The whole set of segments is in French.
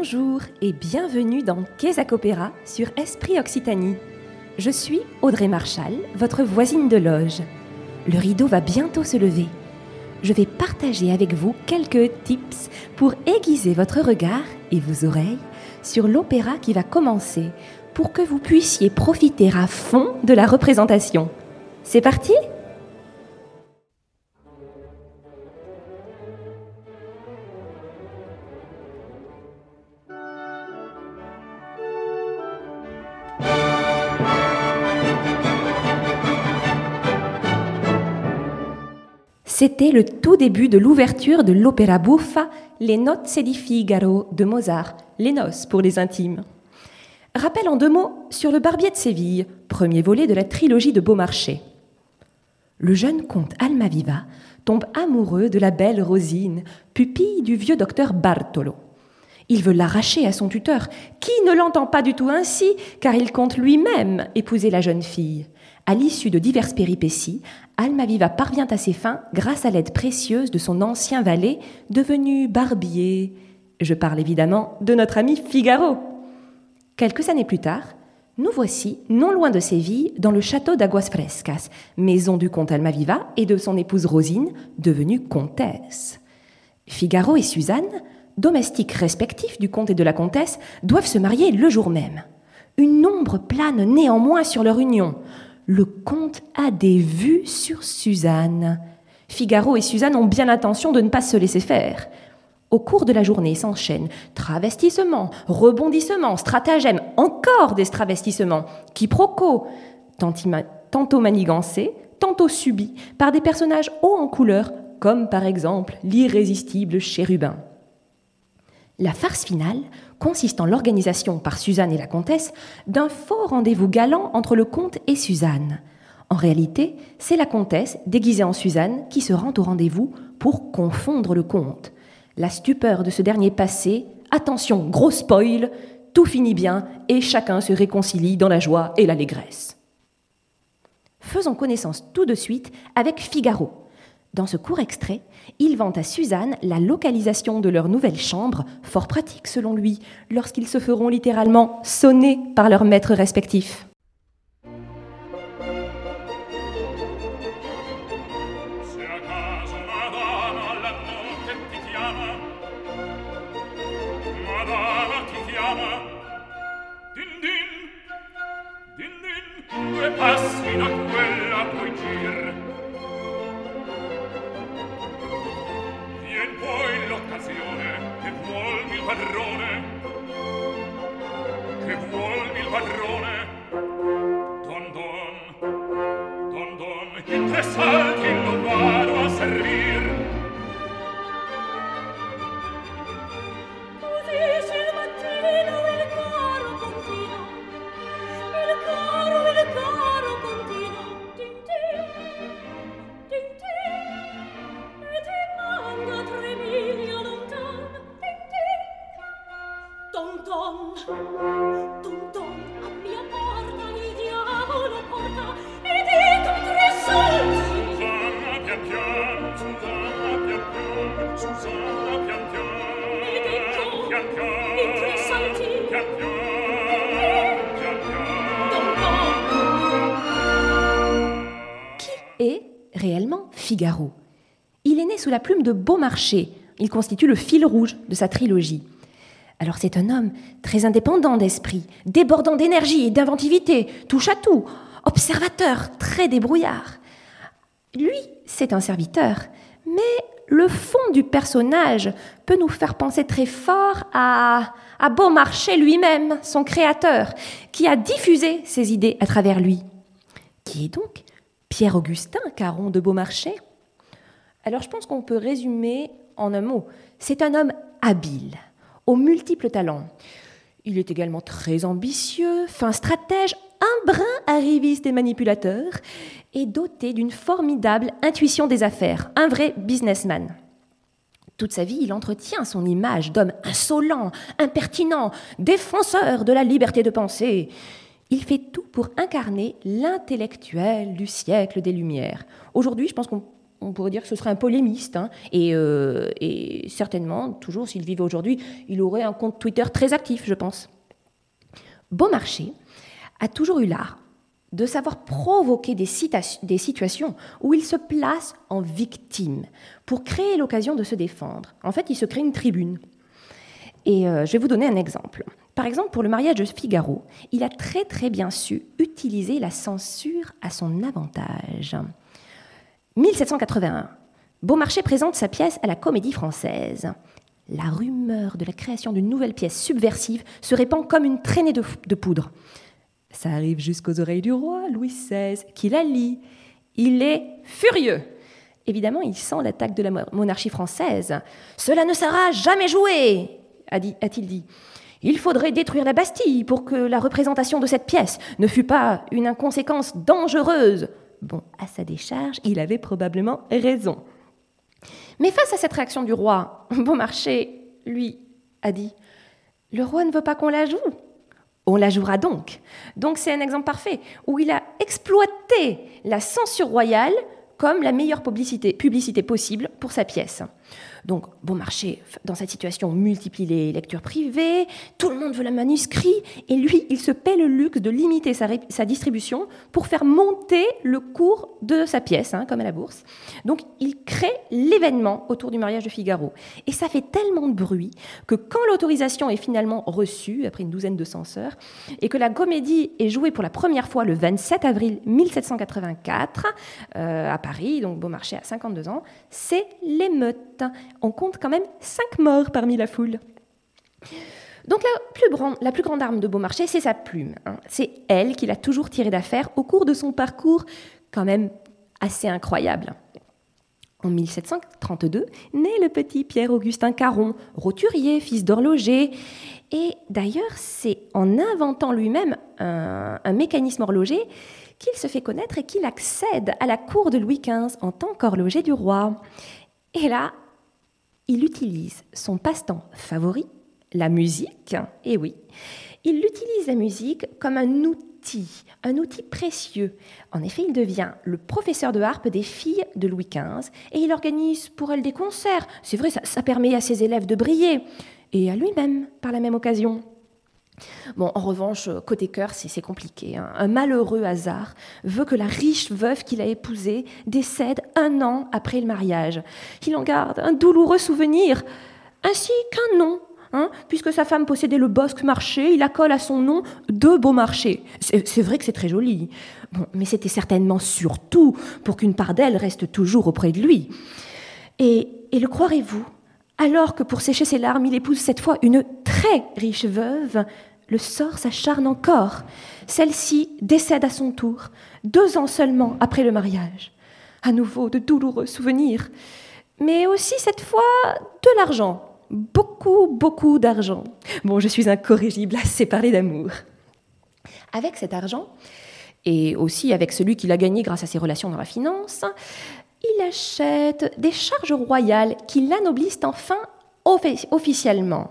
Bonjour et bienvenue dans Opéra sur Esprit Occitanie. Je suis Audrey Marchal, votre voisine de loge. Le rideau va bientôt se lever. Je vais partager avec vous quelques tips pour aiguiser votre regard et vos oreilles sur l'opéra qui va commencer pour que vous puissiez profiter à fond de la représentation. C'est parti? C'était le tout début de l'ouverture de l'opéra buffa Les Nozze di Figaro de Mozart, les noces pour les intimes. Rappel en deux mots sur le Barbier de Séville, premier volet de la trilogie de Beaumarchais. Le jeune comte Almaviva tombe amoureux de la belle Rosine, pupille du vieux docteur Bartolo. Il veut l'arracher à son tuteur, qui ne l'entend pas du tout ainsi, car il compte lui-même épouser la jeune fille. À l'issue de diverses péripéties, Almaviva parvient à ses fins grâce à l'aide précieuse de son ancien valet, devenu barbier. Je parle évidemment de notre ami Figaro. Quelques années plus tard, nous voici, non loin de Séville, dans le château d'Aguas Frescas, maison du comte Almaviva et de son épouse Rosine, devenue comtesse. Figaro et Suzanne, domestiques respectifs du comte et de la comtesse, doivent se marier le jour même. Une ombre plane néanmoins sur leur union le comte a des vues sur Suzanne. Figaro et Suzanne ont bien l'intention de ne pas se laisser faire. Au cours de la journée s'enchaînent travestissements, rebondissements, stratagèmes, encore des travestissements, quiproquos, tantôt manigancés, tantôt subis par des personnages hauts en couleur, comme par exemple l'irrésistible chérubin. La farce finale consiste en l'organisation par Suzanne et la comtesse d'un faux rendez-vous galant entre le comte et Suzanne. En réalité, c'est la comtesse, déguisée en Suzanne, qui se rend au rendez-vous pour confondre le comte. La stupeur de ce dernier passé, attention, gros spoil, tout finit bien et chacun se réconcilie dans la joie et l'allégresse. Faisons connaissance tout de suite avec Figaro, dans ce court extrait, il vante à Suzanne la localisation de leur nouvelle chambre, fort pratique selon lui, lorsqu'ils se feront littéralement sonner par leurs maîtres respectifs. Réellement Figaro? Il est né sous la plume de Beaumarchais. Il constitue le fil rouge de sa trilogie. Alors c'est un homme très indépendant d'esprit, débordant d'énergie et d'inventivité, touche à tout, observateur, très débrouillard. Lui, c'est un serviteur, mais le fond du personnage peut nous faire penser très fort à, Beaumarchais lui-même, son créateur, qui a diffusé ses idées à travers lui. Qui est donc Pierre-Augustin Caron de Beaumarchais Alors je pense qu'on peut résumer en un mot. C'est un homme habile, aux multiples talents. Il est également très ambitieux, fin stratège, un brin arriviste et manipulateur, et doté d'une formidable intuition des affaires, un vrai businessman. Toute sa vie, il entretient son image d'homme insolent, impertinent, défenseur de la liberté de penser. Il fait tout pour incarner l'intellectuel du siècle des Lumières. Aujourd'hui, je pense qu'on on pourrait dire que ce serait un polémiste. Hein. Euh, et, certainement, toujours s'il vivait aujourd'hui, il aurait un compte Twitter très actif, je pense. Beaumarchais a toujours eu l'art de savoir provoquer des, situations où il se place en victime pour créer l'occasion de se défendre. En fait, il se crée une tribune. Et euh, je vais vous donner un exemple. Par exemple, pour le mariage de Figaro, il a très très bien su utiliser la censure à son avantage. 1781, Beaumarchais présente sa pièce à la Comédie Française. La rumeur de la création d'une nouvelle pièce subversive se répand comme une traînée de poudre. Ça arrive jusqu'aux oreilles du roi Louis XVI, qui la lit. Il est furieux. Évidemment, il sent l'attaque de la monarchie française. Cela ne sera jamais joué, a-t-il dit. Il faudrait détruire la Bastille pour que la représentation de cette pièce ne fût pas une inconséquence dangereuse. Bon, à sa décharge, il avait probablement raison. Mais face à cette réaction du roi, Beaumarchais, lui, a dit Le roi ne veut pas qu'on la joue. On la jouera donc. Donc c'est un exemple parfait où il a exploité la censure royale comme la meilleure publicité, possible pour sa pièce. Donc, Beaumarchais, dans cette situation, multiplie les lectures privées, tout le monde veut le manuscrit, et lui, il se paie le luxe de limiter sa, distribution pour faire monter le cours de sa pièce, hein, comme à la bourse. Donc, il crée l'événement autour du mariage de Figaro. Et ça fait tellement de bruit que quand l'autorisation est finalement reçue, après une douzaine de censeurs, et que la comédie est jouée pour la première fois le 27 avril 1784 euh, à Paris, donc Beaumarchais a 52 ans, c'est l'émeute on compte quand même cinq morts parmi la foule. Donc la plus, grande, la plus grande arme de Beaumarchais, c'est sa plume. Hein. C'est elle qu'il a toujours tiré d'affaire au cours de son parcours quand même assez incroyable. En 1732 naît le petit Pierre-Augustin Caron, roturier, fils d'horloger. Et d'ailleurs, c'est en inventant lui-même un, un, mécanisme horloger qu'il se fait connaître et qu'il accède à la cour de Louis XV en tant qu'horloger du roi. Et là, il utilise son passe-temps favori, la musique, et oui, il utilise la musique comme un outil, un outil précieux. En effet, il devient le professeur de harpe des filles de Louis XV et il organise pour elles des concerts. C'est vrai, ça, ça permet à ses élèves de briller et à lui-même par la même occasion. Bon, en revanche, côté cœur, c'est compliqué. Hein. Un malheureux hasard veut que la riche veuve qu'il a épousée décède un an après le mariage. Il en garde un douloureux souvenir, ainsi qu'un nom. Hein, puisque sa femme possédait le bosque marché, il accole à son nom de Beaumarchais. C'est vrai que c'est très joli. Bon, mais c'était certainement surtout pour qu'une part d'elle reste toujours auprès de lui. Et le croirez-vous alors que pour sécher ses larmes, il épouse cette fois une très riche veuve, le sort s'acharne encore. Celle-ci décède à son tour, deux ans seulement après le mariage. À nouveau de douloureux souvenirs, mais aussi cette fois de l'argent. Beaucoup, beaucoup d'argent. Bon, je suis incorrigible à séparer d'amour. Avec cet argent, et aussi avec celui qu'il a gagné grâce à ses relations dans la finance, il achète des charges royales qui l'anoblissent enfin officiellement.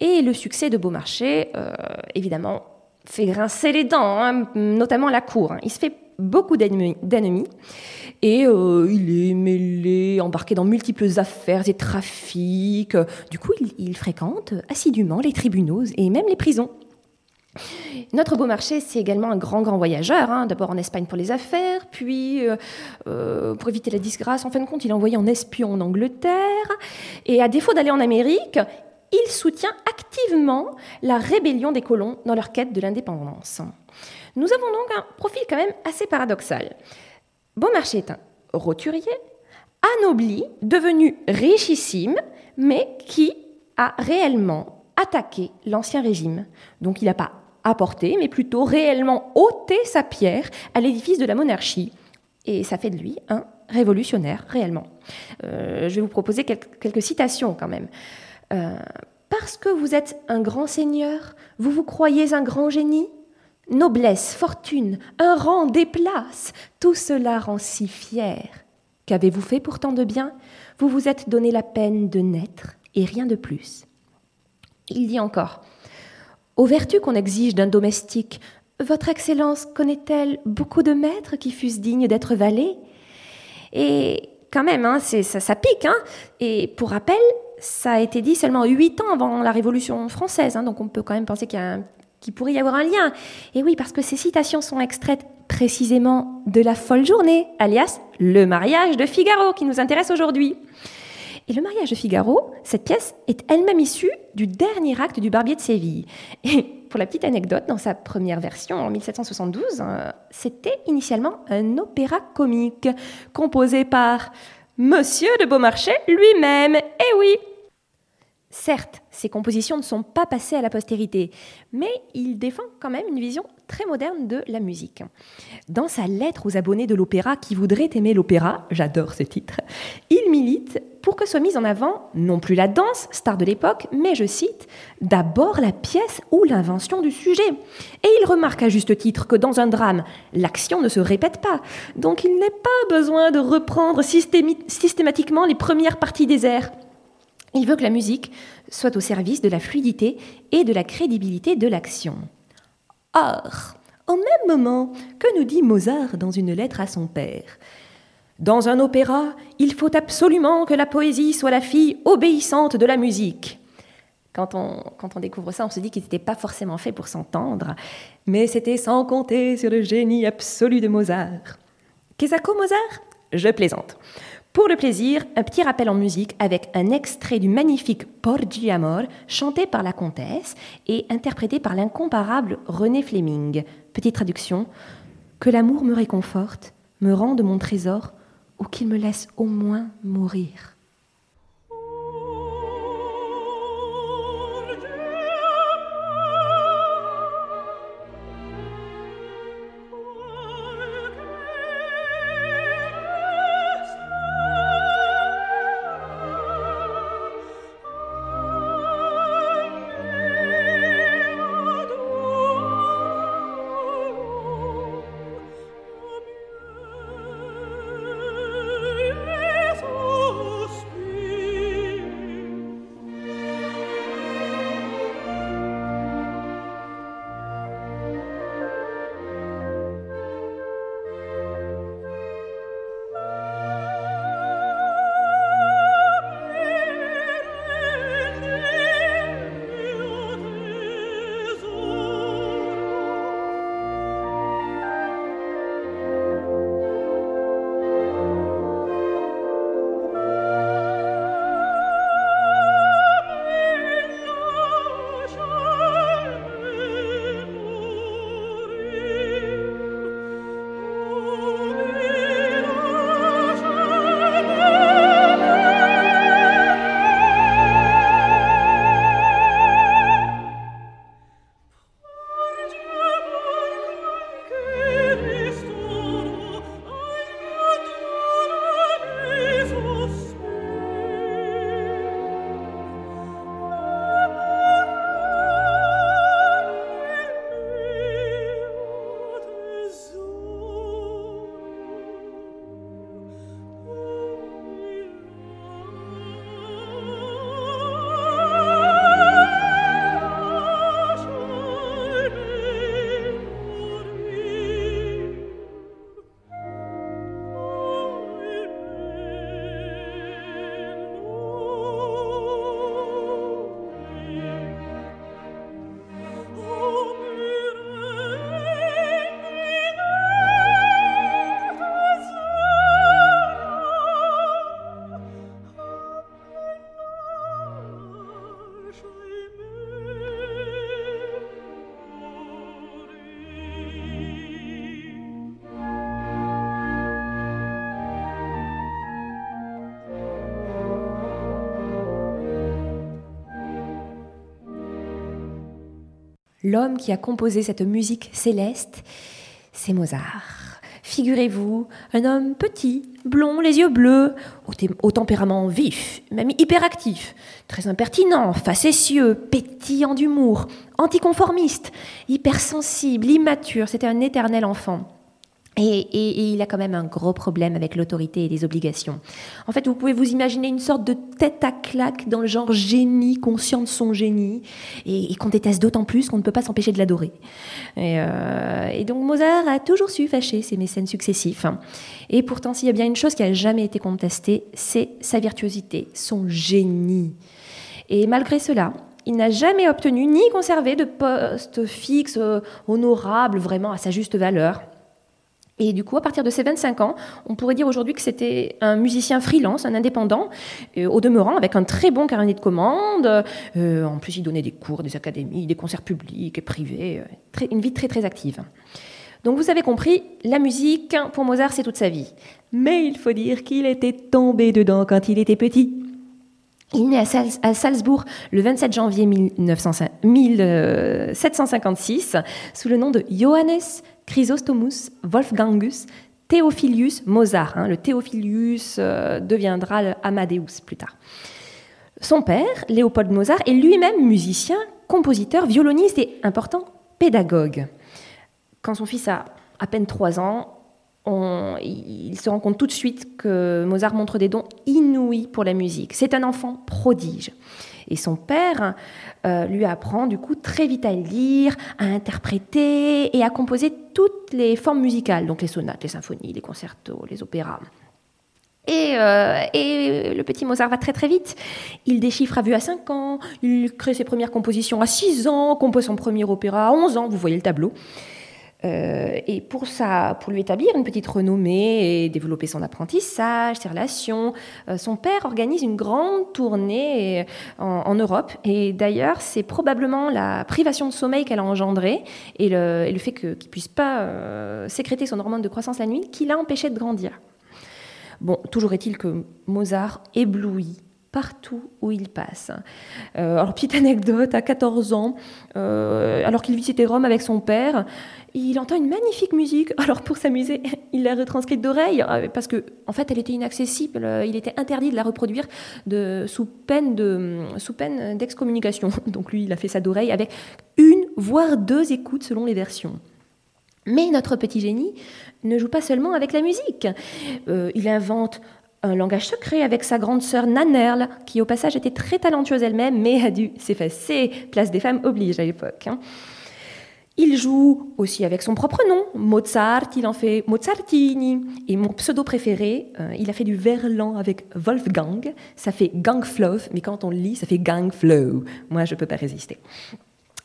Et le succès de Beaumarchais, euh, évidemment, fait grincer les dents, hein, notamment la cour. Hein. Il se fait beaucoup d'ennemis et euh, il est mêlé, embarqué dans multiples affaires et trafics. Du coup, il fréquente assidûment les tribunaux et même les prisons. Notre Beaumarchais, c'est également un grand, grand voyageur. Hein. D'abord en Espagne pour les affaires, puis euh, euh, pour éviter la disgrâce. En fin de compte, il est envoyé en espion en Angleterre. Et à défaut d'aller en Amérique, il soutient activement la rébellion des colons dans leur quête de l'indépendance. Nous avons donc un profil quand même assez paradoxal. Beaumarchais est un roturier, anobli, devenu richissime, mais qui a réellement attaqué l'Ancien Régime. Donc il n'a pas apporté, mais plutôt réellement ôté sa pierre à l'édifice de la monarchie. Et ça fait de lui un révolutionnaire, réellement. Euh, je vais vous proposer quelques, citations quand même. Euh, parce que vous êtes un grand seigneur, vous vous croyez un grand génie? Noblesse, fortune, un rang, des places, tout cela rend si fier. Qu'avez-vous fait pourtant de bien? Vous vous êtes donné la peine de naître et rien de plus. Il dit encore aux vertus qu'on exige d'un domestique, Votre Excellence connaît-elle beaucoup de maîtres qui fussent dignes d'être valets Et quand même, hein, ça, ça, pique. Hein. Et pour rappel, ça a été dit seulement huit ans avant la Révolution française. Hein, donc on peut quand même penser qu'il pourrait y avoir un lien. Et oui, parce que ces citations sont extraites précisément de la folle journée, alias le mariage de Figaro, qui nous intéresse aujourd'hui. Et le mariage de Figaro, cette pièce est elle-même issue du dernier acte du Barbier de Séville. Et pour la petite anecdote, dans sa première version en 1772, hein, c'était initialement un opéra comique composé par Monsieur de Beaumarchais lui-même. Eh oui, Certes, ses compositions ne sont pas passées à la postérité, mais il défend quand même une vision très moderne de la musique. Dans sa lettre aux abonnés de l'opéra qui voudraient aimer l'opéra, j'adore ce titre, il milite pour que soit mise en avant non plus la danse, star de l'époque, mais je cite, d'abord la pièce ou l'invention du sujet. Et il remarque à juste titre que dans un drame, l'action ne se répète pas, donc il n'est pas besoin de reprendre systématiquement les premières parties des airs. Il veut que la musique soit au service de la fluidité et de la crédibilité de l'action. Or, au même moment, que nous dit Mozart dans une lettre à son père Dans un opéra, il faut absolument que la poésie soit la fille obéissante de la musique. Quand on, découvre ça, on se dit qu'il n'était pas forcément fait pour s'entendre, mais c'était sans compter sur le génie absolu de Mozart. Qu'est-ce Mozart? Je plaisante. Pour le plaisir, un petit rappel en musique avec un extrait du magnifique Porgi Amor, chanté par la comtesse et interprété par l'incomparable René Fleming. Petite traduction Que l'amour me réconforte, me rende mon trésor, ou qu'il me laisse au moins mourir. L'homme qui a composé cette musique céleste, c'est Mozart. Figurez-vous, un homme petit, blond, les yeux bleus, au, tempérament vif, même hyperactif, très impertinent, facétieux, pétillant d'humour, anticonformiste, hypersensible, immature, c'était un éternel enfant. Et, il a quand même un gros problème avec l'autorité et les obligations. En fait, vous pouvez vous imaginer une sorte de tête à claque dans le genre génie, conscient de son génie, et, qu'on déteste d'autant plus qu'on ne peut pas s'empêcher de l'adorer. Euh, et, donc Mozart a toujours su fâcher ses mécènes successifs. Et pourtant, s'il y a bien une chose qui n'a jamais été contestée, c'est sa virtuosité, son génie. Et malgré cela, il n'a jamais obtenu ni conservé de poste fixe, euh, honorable, vraiment à sa juste valeur. Et du coup, à partir de ses 25 ans, on pourrait dire aujourd'hui que c'était un musicien freelance, un indépendant, euh, au demeurant avec un très bon carnet de commandes. Euh, en plus, il donnait des cours, des académies, des concerts publics et privés, euh, une vie très très active. Donc vous avez compris, la musique, pour Mozart, c'est toute sa vie. Mais il faut dire qu'il était tombé dedans quand il était petit. Il naît à, Salzbourg le 27 janvier 1756 sous le nom de Johannes Chrysostomus Wolfgangus Theophilius Mozart. Hein. le Theophilius euh, deviendra Amadeus plus tard. Son père, Léopold Mozart, est lui-même musicien, compositeur, violoniste et important pédagogue. Quand son fils a à peine trois ans, il se rend compte tout de suite que Mozart montre des dons inouïs pour la musique. C'est un enfant prodige. Et son père euh, lui apprend du coup très vite à lire, à interpréter et à composer toutes les formes musicales, donc les sonates, les symphonies, les concertos, les opéras. Et, euh, et, le petit Mozart va très très vite. Il déchiffre à vue à 5 ans, il crée ses premières compositions à 6 ans, compose son premier opéra à 11 ans, vous voyez le tableau. Euh, et pour, ça, pour lui établir une petite renommée et développer son apprentissage, ses relations, euh, son père organise une grande tournée euh, en, Europe. Et d'ailleurs, c'est probablement la privation de sommeil qu'elle a engendrée et le, fait qu'il ne puisse pas sécréter son hormone de croissance la nuit qui l'a empêché de grandir. Bon, toujours est-il que Mozart éblouit partout où il passe. alors, petite anecdote, à 14 ans, alors qu'il visitait Rome avec son père, il entend une magnifique musique. Alors pour s'amuser, il l'a retranscrite d'oreille euh, parce que en fait elle était inaccessible. Il était interdit de la reproduire de, sous peine de d'excommunication. Donc lui, il a fait ça d'oreille avec une voire deux écoutes selon les versions. Mais notre petit génie ne joue pas seulement avec la musique. Euh, il invente un langage secret avec sa grande sœur Nanerle, qui au passage était très talentueuse elle-même, mais a dû s'effacer. Place des femmes oblige à l'époque. Hein. Il joue aussi avec son propre nom, Mozart, il en fait Mozartini. Et mon pseudo préféré, euh, il a fait du verlan avec Wolfgang, ça fait Gangflow, mais quand on le lit, ça fait Gangflow. Moi, je ne peux pas résister.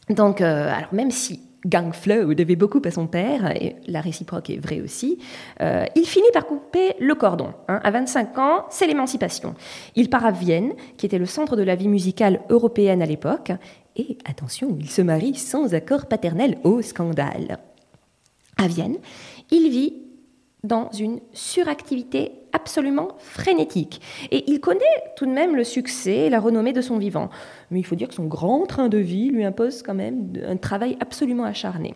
Donc, euh, alors même si Gangflow devait beaucoup à son père, et la réciproque est vraie aussi, euh, il finit par couper le cordon. Hein. À 25 ans, c'est l'émancipation. Il part à Vienne, qui était le centre de la vie musicale européenne à l'époque, et attention, il se marie sans accord paternel au scandale. À Vienne, il vit dans une suractivité absolument frénétique. Et il connaît tout de même le succès et la renommée de son vivant. Mais il faut dire que son grand train de vie lui impose quand même un travail absolument acharné.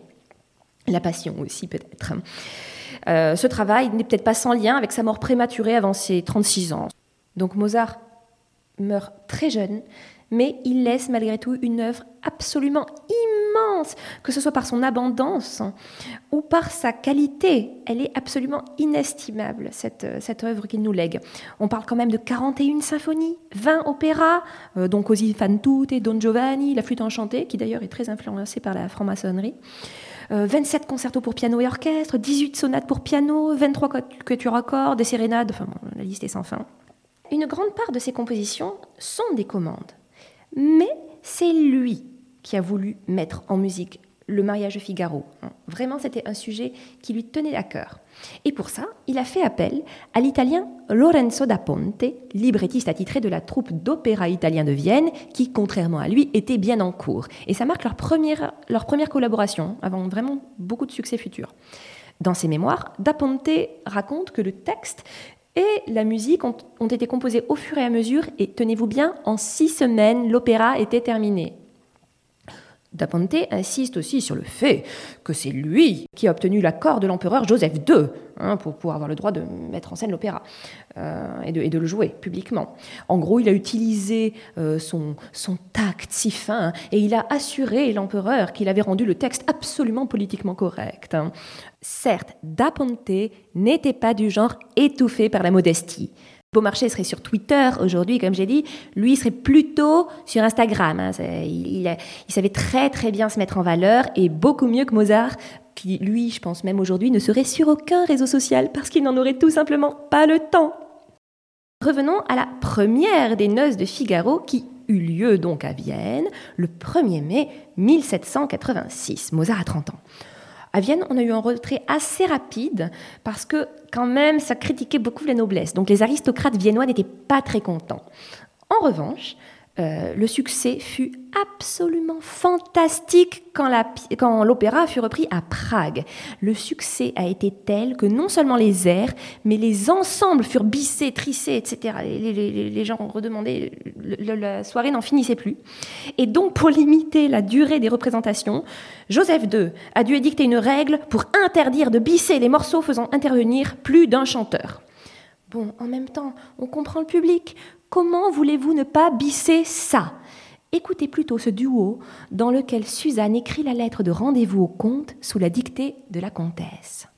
La passion aussi peut-être. Euh, ce travail n'est peut-être pas sans lien avec sa mort prématurée avant ses 36 ans. Donc Mozart meurt très jeune, mais il laisse malgré tout une œuvre absolument immense, que ce soit par son abondance ou par sa qualité. Elle est absolument inestimable, cette, cette œuvre qu'il nous lègue. On parle quand même de 41 symphonies, 20 opéras, euh, dont Così fan tutte, Don Giovanni, La flûte enchantée, qui d'ailleurs est très influencée par la franc-maçonnerie. 27 euh, concertos pour piano et orchestre, 18 sonates pour piano, 23 quatuors à cordes, des sérénades, la liste est sans fin. Une grande part de ses compositions sont des commandes. Mais c'est lui qui a voulu mettre en musique le mariage de Figaro. Vraiment, c'était un sujet qui lui tenait à cœur. Et pour ça, il a fait appel à l'italien Lorenzo da Ponte, librettiste attitré de la troupe d'opéra italien de Vienne, qui, contrairement à lui, était bien en cours. Et ça marque leur première, leur première collaboration, avant vraiment beaucoup de succès futurs. Dans ses mémoires, Da Ponte raconte que le texte la musique ont, été composées au fur et à mesure, et tenez-vous bien, en six semaines, l'opéra était terminé. Da Ponte insiste aussi sur le fait que c'est lui qui a obtenu l'accord de l'empereur Joseph II hein, pour pouvoir avoir le droit de mettre en scène l'opéra euh, et, de, le jouer publiquement. En gros, il a utilisé euh, son, son, tact si fin et il a assuré l'empereur qu'il avait rendu le texte absolument politiquement correct. Hein. Certes, Da Ponte n'était pas du genre étouffé par la modestie. Beaumarchais serait sur Twitter aujourd'hui, comme j'ai dit. Lui serait plutôt sur Instagram. Hein. Il, savait très très bien se mettre en valeur et beaucoup mieux que Mozart, qui lui, je pense même aujourd'hui, ne serait sur aucun réseau social parce qu'il n'en aurait tout simplement pas le temps. Revenons à la première des noces de Figaro qui eut lieu donc à Vienne le 1er mai 1786. Mozart a 30 ans. À Vienne, on a eu un retrait assez rapide parce que quand même, ça critiquait beaucoup la noblesse. Donc les aristocrates viennois n'étaient pas très contents. En revanche, euh, le succès fut absolument fantastique quand l'opéra fut repris à Prague. Le succès a été tel que non seulement les airs, mais les ensembles furent bissés, trissés, etc. Les, gens redemandaient, la soirée n'en finissait plus. Et donc, pour limiter la durée des représentations, Joseph II a dû édicter une règle pour interdire de bisser les morceaux faisant intervenir plus d'un chanteur. Bon, en même temps, on comprend le public. Comment voulez-vous ne pas bisser ça? Écoutez plutôt ce duo dans lequel Suzanne écrit la lettre de rendez-vous au comte sous la dictée de la comtesse.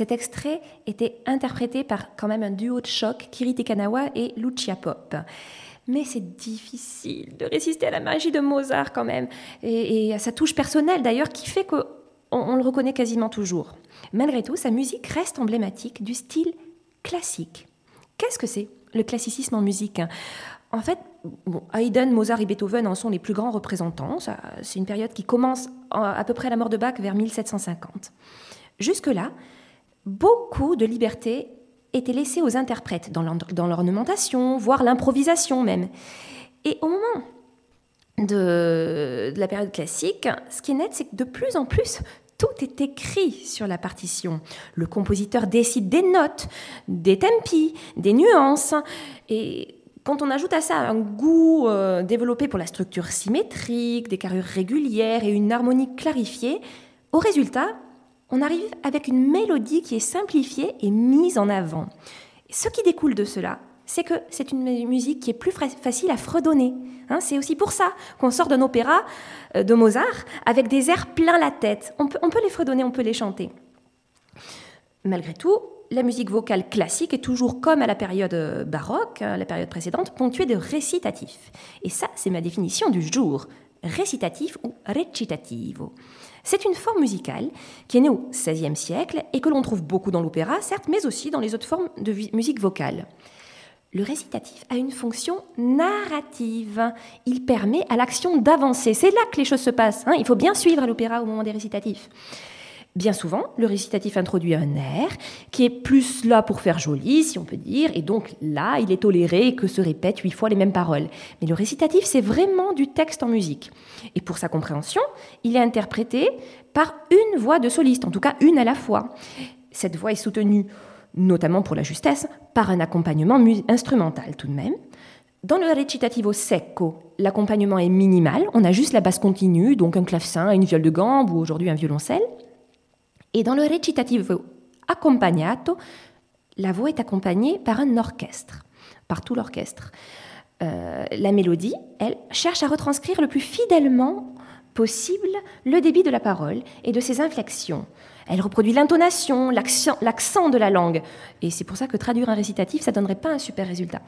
Cet extrait était interprété par quand même un duo de choc, Kiri Tekanawa et Lucia Pop. Mais c'est difficile de résister à la magie de Mozart quand même, et, à sa touche personnelle d'ailleurs, qui fait qu'on on le reconnaît quasiment toujours. Malgré tout, sa musique reste emblématique du style classique. Qu'est-ce que c'est le classicisme en musique En fait, Haydn, Mozart et Beethoven en sont les plus grands représentants. C'est une période qui commence à peu près à la mort de Bach vers 1750. Jusque-là, beaucoup de liberté était laissée aux interprètes dans l'ornementation, voire l'improvisation même. Et au moment de, la période classique, ce qui est net, c'est que de plus en plus, tout est écrit sur la partition. Le compositeur décide des notes, des tempi, des nuances. Et quand on ajoute à ça un goût euh, développé pour la structure symétrique, des carrures régulières et une harmonie clarifiée, au résultat, on arrive avec une mélodie qui est simplifiée et mise en avant. Ce qui découle de cela, c'est que c'est une musique qui est plus facile à fredonner. Hein. c'est aussi pour ça qu'on sort d'un opéra euh, de Mozart avec des airs plein la tête. On peut, on peut les fredonner, on peut les chanter. Malgré tout, la musique vocale classique est toujours comme à la période euh, baroque, hein, la période précédente, ponctuée de récitatifs. Et ça, c'est ma définition du jour. Récitatif ou recitativo. C'est une forme musicale qui est née au XVIe siècle et que l'on trouve beaucoup dans l'opéra, certes, mais aussi dans les autres formes de musique vocale. Le récitatif a une fonction narrative. Il permet à l'action d'avancer. C'est là que les choses se passent. Hein. Il faut bien suivre l'opéra au moment des récitatifs. Bien souvent, le récitatif introduit un air qui est plus là pour faire joli, si on peut dire, et donc là, il est toléré que se répètent huit fois les mêmes paroles. Mais le récitatif, c'est vraiment du texte en musique. Et pour sa compréhension, il est interprété par une voix de soliste, en tout cas une à la fois. Cette voix est soutenue, notamment pour la justesse, par un accompagnement instrumental tout de même. Dans le recitativo secco, l'accompagnement est minimal, on a juste la basse continue, donc un clavecin, une viole de gambe ou aujourd'hui un violoncelle. Et dans le recitativo accompagnato, la voix est accompagnée par un orchestre, par tout l'orchestre. Euh, la mélodie, elle, cherche à retranscrire le plus fidèlement possible le débit de la parole et de ses inflexions. Elle reproduit l'intonation, l'accent de la langue. Et c'est pour ça que traduire un récitatif, ça ne donnerait pas un super résultat.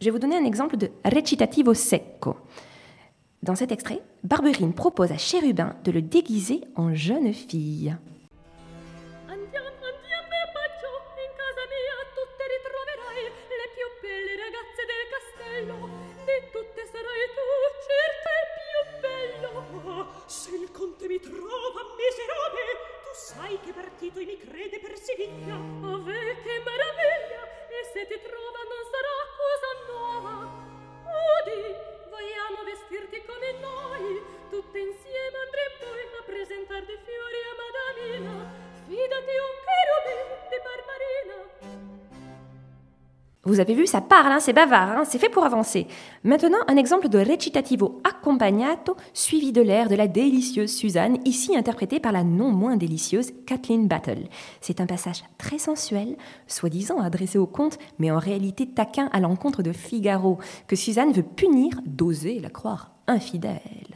Je vais vous donner un exemple de recitativo secco. Dans cet extrait, Barberine propose à Chérubin de le déguiser en jeune fille. bello di tutte sarai tu certo è più bello. Se il conte mi trova miserabile tu sai che partito e mi crede per Siviglia. Vous avez vu, ça parle, hein, c'est bavard, hein, c'est fait pour avancer. Maintenant, un exemple de recitativo accompagnato suivi de l'air de la délicieuse Suzanne, ici interprétée par la non moins délicieuse Kathleen Battle. C'est un passage très sensuel, soi-disant adressé au comte, mais en réalité taquin à l'encontre de Figaro, que Suzanne veut punir d'oser la croire infidèle.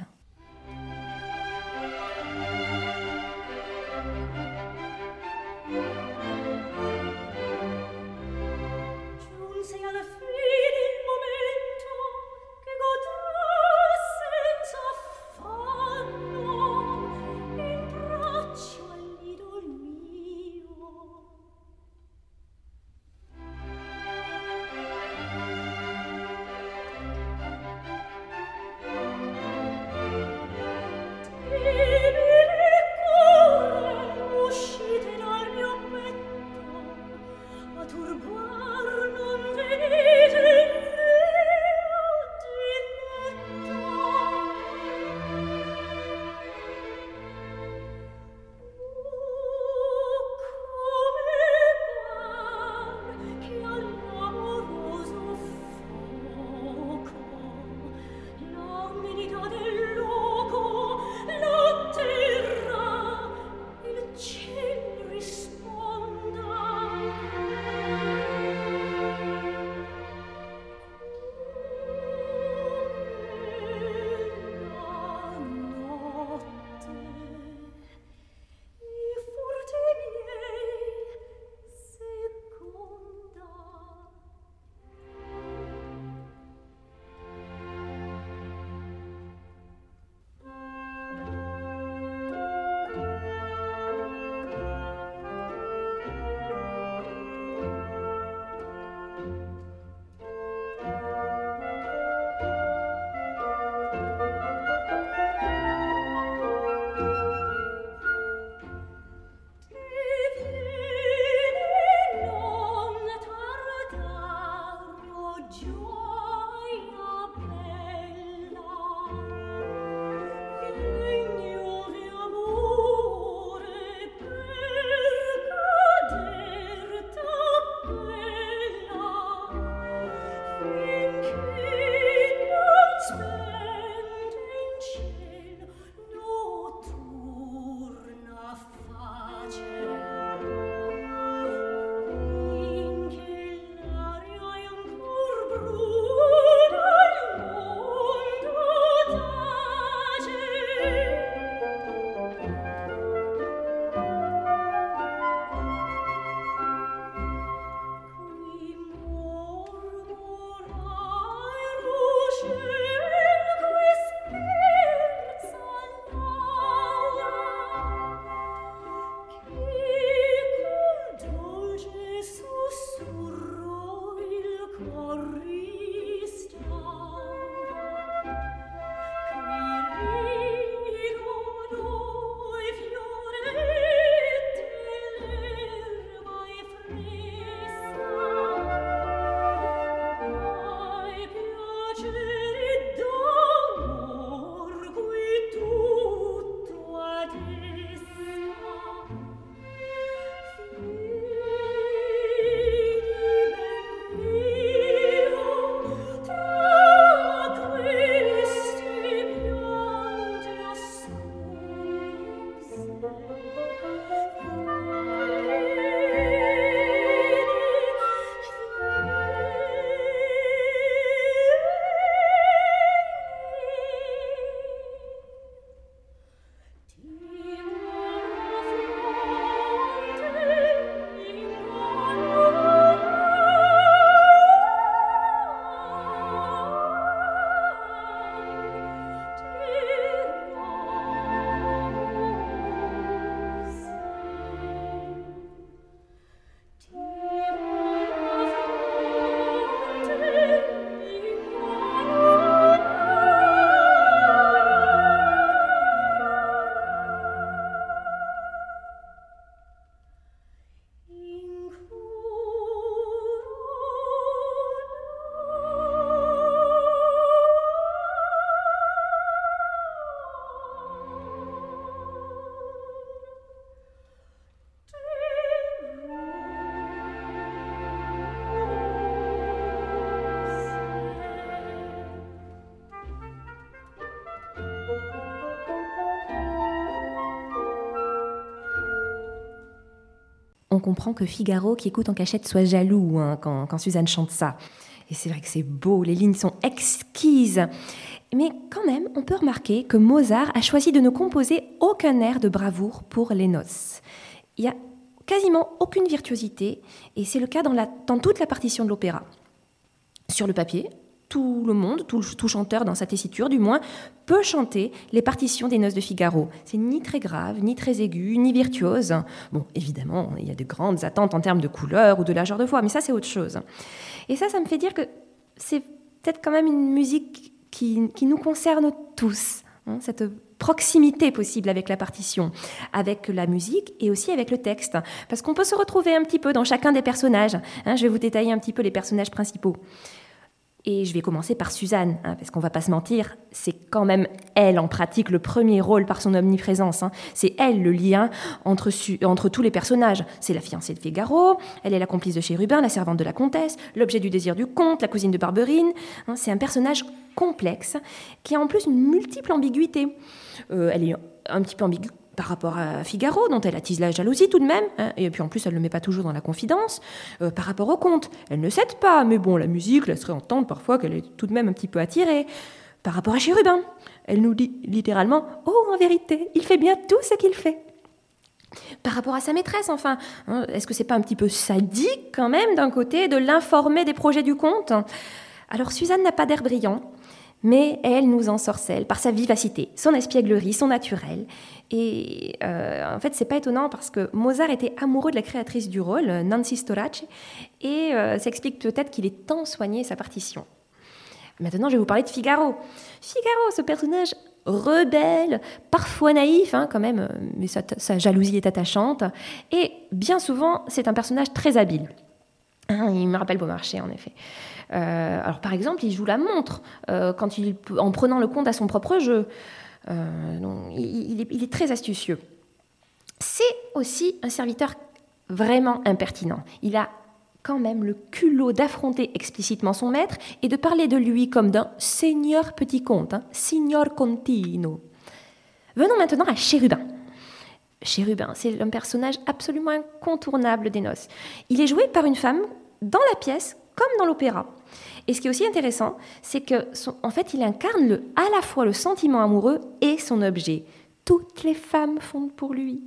Comprend que Figaro, qui écoute en cachette, soit jaloux hein, quand, quand Suzanne chante ça. Et c'est vrai que c'est beau, les lignes sont exquises. Mais quand même, on peut remarquer que Mozart a choisi de ne composer aucun air de bravoure pour les noces. Il n'y a quasiment aucune virtuosité, et c'est le cas dans, la, dans toute la partition de l'opéra. Sur le papier, tout le monde, tout, tout, chanteur dans sa tessiture du moins, peut chanter les partitions des Noces de Figaro. C'est ni très grave, ni très aigu, ni virtuose. Bon, évidemment, il y a de grandes attentes en termes de couleur ou de largeur de voix, mais ça c'est autre chose. Et ça, ça me fait dire que c'est peut-être quand même une musique qui, nous concerne tous, hein, cette proximité possible avec la partition, avec la musique et aussi avec le texte. Parce qu'on peut se retrouver un petit peu dans chacun des personnages. Hein, je vais vous détailler un petit peu les personnages principaux. Et je vais commencer par Suzanne, hein, parce qu'on va pas se mentir, c'est quand même elle en pratique le premier rôle par son omniprésence. Hein. C'est elle le lien entre, tous les personnages. C'est la fiancée de Figaro, elle est la complice de Chérubin, la servante de la comtesse, l'objet du désir du comte, la cousine de Barberine. Hein. c'est un personnage complexe qui a en plus une multiple ambiguïté. Euh, elle est un petit peu ambiguë par rapport à Figaro, dont elle attise la jalousie tout de même, hein, et puis en plus elle ne le met pas toujours dans la confidence, euh, par rapport au conte, elle ne cède pas, mais bon, la musique laisserait entendre parfois qu'elle est tout de même un petit peu attirée. Par rapport à Chérubin, elle nous dit littéralement Oh, en vérité, il fait bien tout ce qu'il fait. Par rapport à sa maîtresse, enfin, hein, est-ce que c'est pas un petit peu sadique quand même d'un côté de l'informer des projets du conte? Alors Suzanne n'a pas d'air brillant, mais elle nous ensorcelle par sa vivacité, son espièglerie, son naturel. Et euh, en fait, c'est pas étonnant parce que Mozart était amoureux de la créatrice du rôle, Nancy Storace, et euh, ça explique peut-être qu'il est tant soigné sa partition. Maintenant, je vais vous parler de Figaro. Figaro, ce personnage rebelle, parfois naïf hein, quand même, mais sa, sa, jalousie est attachante, et bien souvent, c'est un personnage très habile. Hein, il me rappelle Beaumarchais, en effet. Euh, alors par exemple, il joue la montre euh, quand il, en prenant le compte à son propre jeu. Euh, il, est, très astucieux. C'est aussi un serviteur vraiment impertinent. Il a quand même le culot d'affronter explicitement son maître et de parler de lui comme d'un seigneur petit comte, hein, signor contino. Venons maintenant à Chérubin. Chérubin, c'est un personnage absolument incontournable des noces. Il est joué par une femme dans la pièce comme dans l'opéra. Et ce qui est aussi intéressant, c'est que en fait, il incarne à la fois le sentiment amoureux et son objet. Toutes les femmes fondent pour lui.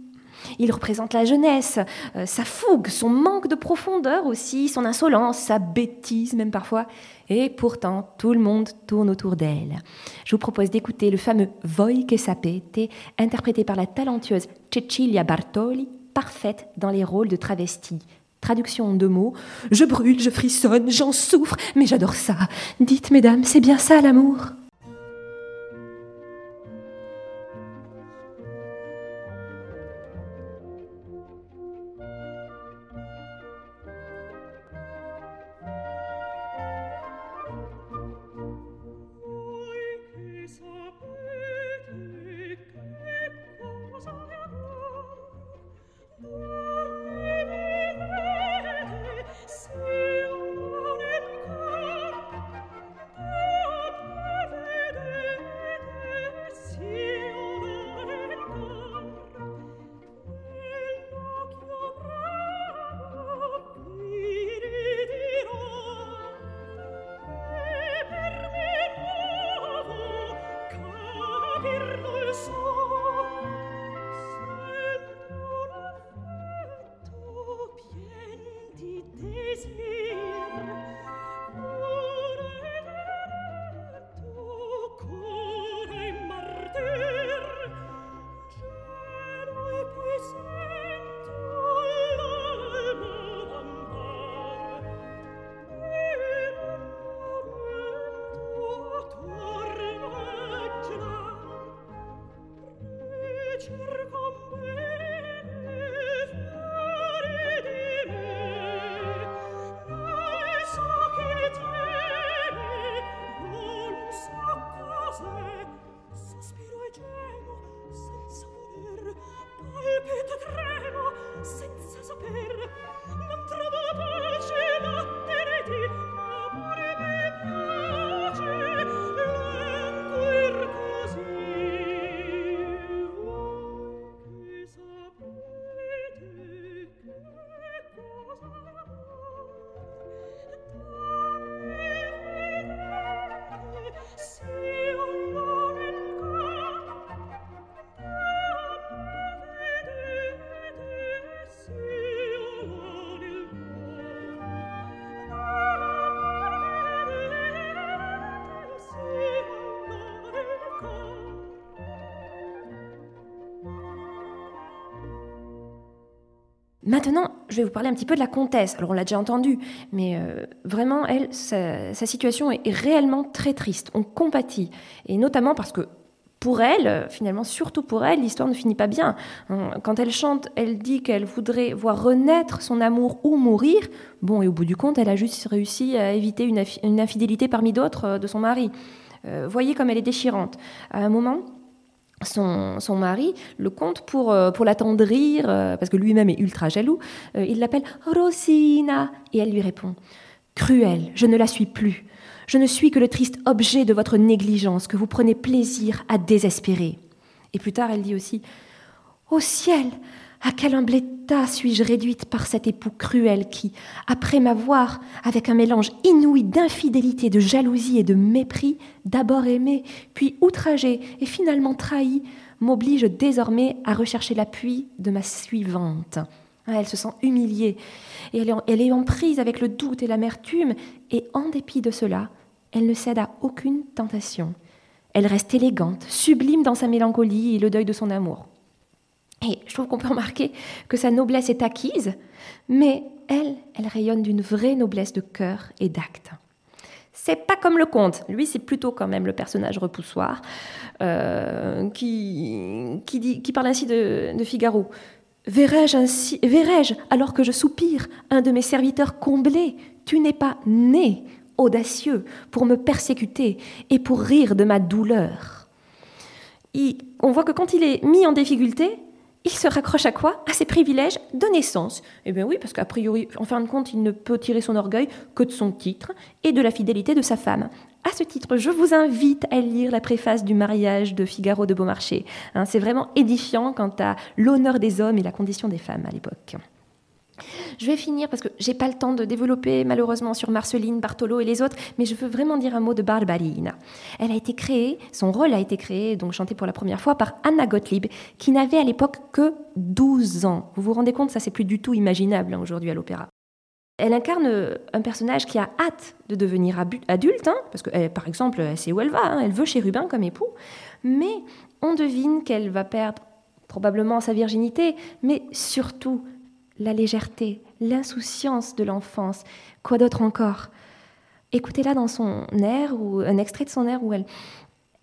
Il représente la jeunesse, euh, sa fougue, son manque de profondeur aussi, son insolence, sa bêtise même parfois. Et pourtant, tout le monde tourne autour d'elle. Je vous propose d'écouter le fameux Voi che sapete, interprété par la talentueuse Cecilia Bartoli, parfaite dans les rôles de travesti. Traduction en deux mots. Je brûle, je frissonne, j'en souffre, mais j'adore ça. Dites, mesdames, c'est bien ça l'amour? Maintenant, je vais vous parler un petit peu de la comtesse. Alors, on l'a déjà entendu, mais euh, vraiment, elle, sa, situation est, réellement très triste. On compatit. Et notamment parce que pour elle, finalement, surtout pour elle, l'histoire ne finit pas bien. Quand elle chante, elle dit qu'elle voudrait voir renaître son amour ou mourir. Bon, et au bout du compte, elle a juste réussi à éviter une, infidélité parmi d'autres euh, de son mari. Euh, voyez comme elle est déchirante. À un moment, son, mari le compte pour, euh, l'attendrir, euh, parce que lui-même est ultra jaloux. Euh, il l'appelle Rosina, et elle lui répond Cruelle, je ne la suis plus. Je ne suis que le triste objet de votre négligence que vous prenez plaisir à désespérer. Et plus tard, elle dit aussi Au ciel, à quel humble état suis-je réduite par cet époux cruel qui, après m'avoir, avec un mélange inouï d'infidélité, de jalousie et de mépris, d'abord aimé, puis outragé et finalement trahi, m'oblige désormais à rechercher l'appui de ma suivante. Ah, elle se sent humiliée elle est en prise avec le doute et l'amertume, et en dépit de cela, elle ne cède à aucune tentation. Elle reste élégante, sublime dans sa mélancolie et le deuil de son amour. Et je trouve qu'on peut remarquer que sa noblesse est acquise, mais elle, elle rayonne d'une vraie noblesse de cœur et d'acte. C'est pas comme le comte. Lui, c'est plutôt quand même le personnage repoussoir euh, qui, qui, dit, qui, parle ainsi de, Figaro. Verrai-je ainsi, verrai-je, alors que je soupire, un de mes serviteurs comblé Tu n'es pas né, audacieux, pour me persécuter et pour rire de ma douleur. on voit que quand il est mis en difficulté, il se raccroche à quoi? À ses privilèges de naissance. Eh bien oui, parce qu'a priori, en fin de compte, il ne peut tirer son orgueil que de son titre et de la fidélité de sa femme. À ce titre, je vous invite à lire la préface du mariage de Figaro de Beaumarchais. Hein, c'est vraiment édifiant quant à l'honneur des hommes et la condition des femmes à l'époque. Je vais finir parce que j'ai pas le temps de développer malheureusement sur Marceline, Bartolo et les autres, mais je veux vraiment dire un mot de Barbarina. Elle a été créée, son rôle a été créé, donc chanté pour la première fois par Anna Gottlieb, qui n'avait à l'époque que 12 ans. Vous vous rendez compte, ça c'est plus du tout imaginable hein, aujourd'hui à l'opéra. Elle incarne un personnage qui a hâte de devenir adulte, hein, parce que par exemple, elle sait où elle va, hein, elle veut Chérubin comme époux, mais on devine qu'elle va perdre probablement sa virginité, mais surtout la légèreté, l'insouciance de l'enfance. Quoi d'autre encore? Écoutez-la dans son air, ou un extrait de son air où elle,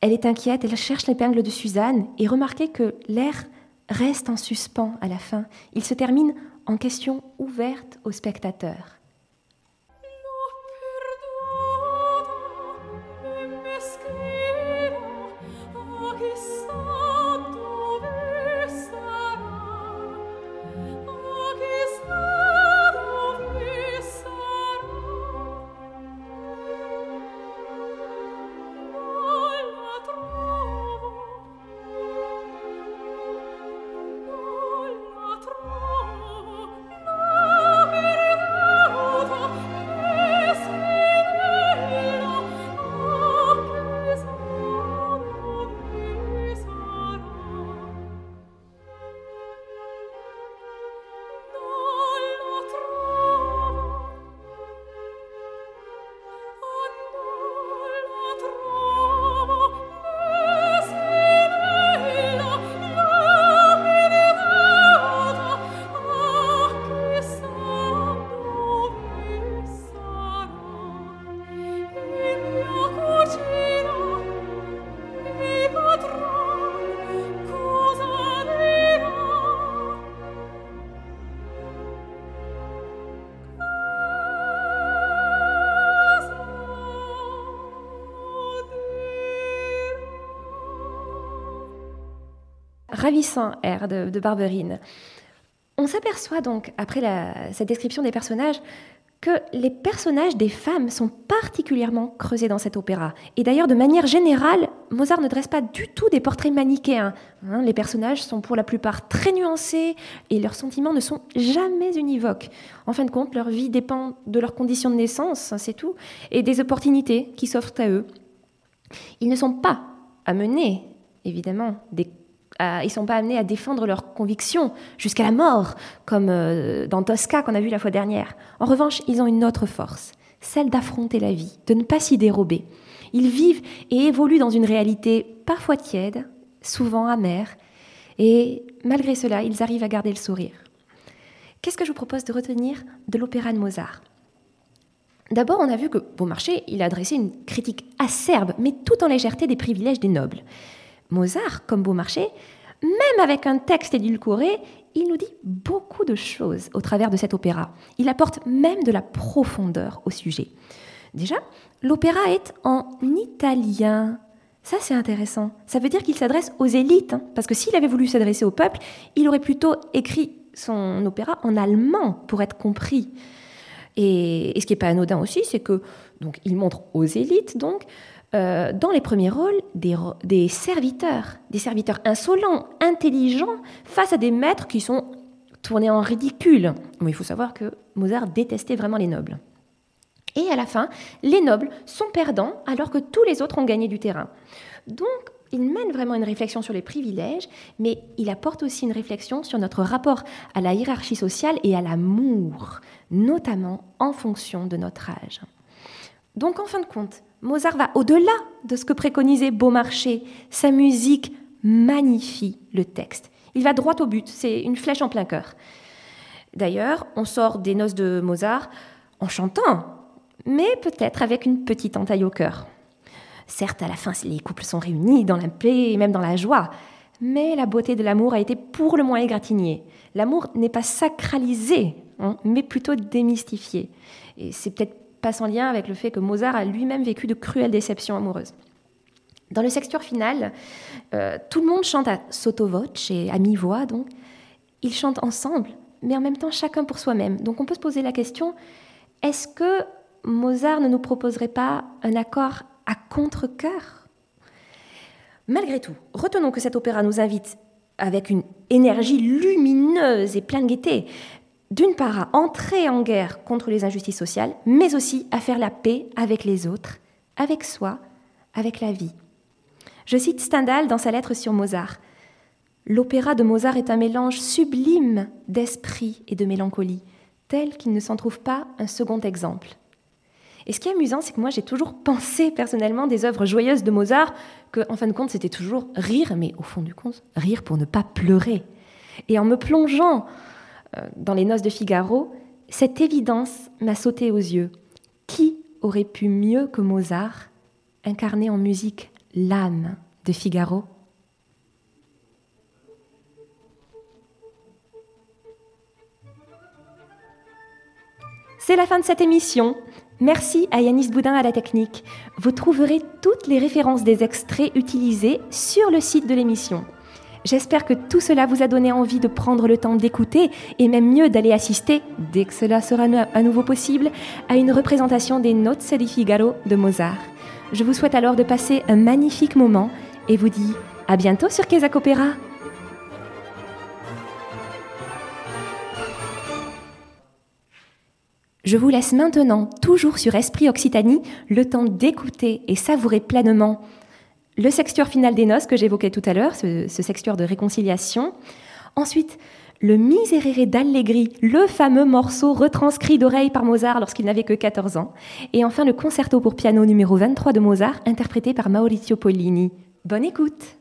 elle est inquiète, elle cherche l'épingle de Suzanne, et remarquez que l'air reste en suspens à la fin. Il se termine en question ouverte au spectateur. Ravissant air de, Barberine. On s'aperçoit donc, après cette description des personnages, que les personnages des femmes sont particulièrement creusés dans cet opéra. Et d'ailleurs, de manière générale, Mozart ne dresse pas du tout des portraits manichéens. Hein. les personnages sont pour la plupart très nuancés et leurs sentiments ne sont jamais univoques. En fin de compte, leur vie dépend de leurs conditions de naissance, c'est tout, et des opportunités qui s'offrent à eux. Ils ne sont pas amenés, évidemment, des ils ne sont pas amenés à défendre leurs convictions jusqu'à la mort, comme euh, dans Tosca qu'on a vu la fois dernière. En revanche, ils ont une autre force, celle d'affronter la vie, de ne pas s'y dérober. Ils vivent et évoluent dans une réalité parfois tiède, souvent amère, et malgré cela, ils arrivent à garder le sourire. qu'est-ce que je vous propose de retenir de l'opéra de Mozart? D'abord, on a vu que Beaumarchais, il a adressé une critique acerbe, mais tout en légèreté des privilèges des nobles. Mozart, comme Beaumarchais, même avec un texte édulcoré, il nous dit beaucoup de choses au travers de cet opéra. Il apporte même de la profondeur au sujet. Déjà, l'opéra est en italien. Ça, c'est intéressant. Ça veut dire qu'il s'adresse aux élites, hein, parce que s'il avait voulu s'adresser au peuple, il aurait plutôt écrit son opéra en allemand pour être compris. Et, ce qui n'est pas anodin aussi, c'est que donc il montre aux élites donc euh, dans les premiers rôles des, serviteurs, des serviteurs insolents, intelligents, face à des maîtres qui sont tournés en ridicule. Il faut savoir que Mozart détestait vraiment les nobles. Et à la fin, les nobles sont perdants alors que tous les autres ont gagné du terrain. Donc, il mène vraiment une réflexion sur les privilèges, mais il apporte aussi une réflexion sur notre rapport à la hiérarchie sociale et à l'amour, notamment en fonction de notre âge. Donc en fin de compte, Mozart va au-delà de ce que préconisait Beaumarchais. Sa musique magnifie le texte. Il va droit au but, c'est une flèche en plein cœur. D'ailleurs, on sort des noces de Mozart en chantant, mais peut-être avec une petite entaille au cœur. Certes, à la fin, les couples sont réunis dans la paix et même dans la joie, mais la beauté de l'amour a été pour le moins égratignée. L'amour n'est pas sacralisé, hein, mais plutôt démystifié. Et c'est peut-être pas sans lien avec le fait que Mozart a lui-même vécu de cruelles déceptions amoureuses. Dans le sextuor final, euh, tout le monde chante à sotto voce et à mi-voix, donc. Ils chantent ensemble, mais en même temps chacun pour soi-même. Donc on peut se poser la question, est-ce que Mozart ne nous proposerait pas un accord à contre-cœur Malgré tout, retenons que cet opéra nous invite avec une énergie lumineuse et pleine de gaieté, d'une part à entrer en guerre contre les injustices sociales, mais aussi à faire la paix avec les autres, avec soi, avec la vie. Je cite Stendhal dans sa lettre sur Mozart. L'opéra de Mozart est un mélange sublime d'esprit et de mélancolie, tel qu'il ne s'en trouve pas un second exemple. Et ce qui est amusant, c'est que moi j'ai toujours pensé personnellement des œuvres joyeuses de Mozart que, en fin de compte, c'était toujours rire, mais au fond du compte, rire pour ne pas pleurer. Et en me plongeant dans les noces de Figaro, cette évidence m'a sauté aux yeux. Qui aurait pu mieux que Mozart incarner en musique l'âme de Figaro? C'est la fin de cette émission. Merci à Yanis Boudin à la technique. Vous trouverez toutes les références des extraits utilisés sur le site de l'émission. J'espère que tout cela vous a donné envie de prendre le temps d'écouter et même mieux d'aller assister, dès que cela sera à nouveau possible, à une représentation des Notes di Figaro de Mozart. Je vous souhaite alors de passer un magnifique moment et vous dis à bientôt sur Opéra. Je vous laisse maintenant, toujours sur Esprit Occitanie, le temps d'écouter et savourer pleinement le sextuor final des noces que j'évoquais tout à l'heure, ce, sextuor de réconciliation. Ensuite, le Miserere d'Allegri, le fameux morceau retranscrit d'oreille par Mozart lorsqu'il n'avait que 14 ans. Et enfin, le concerto pour piano numéro 23 de Mozart, interprété par Maurizio Pollini. Bonne écoute!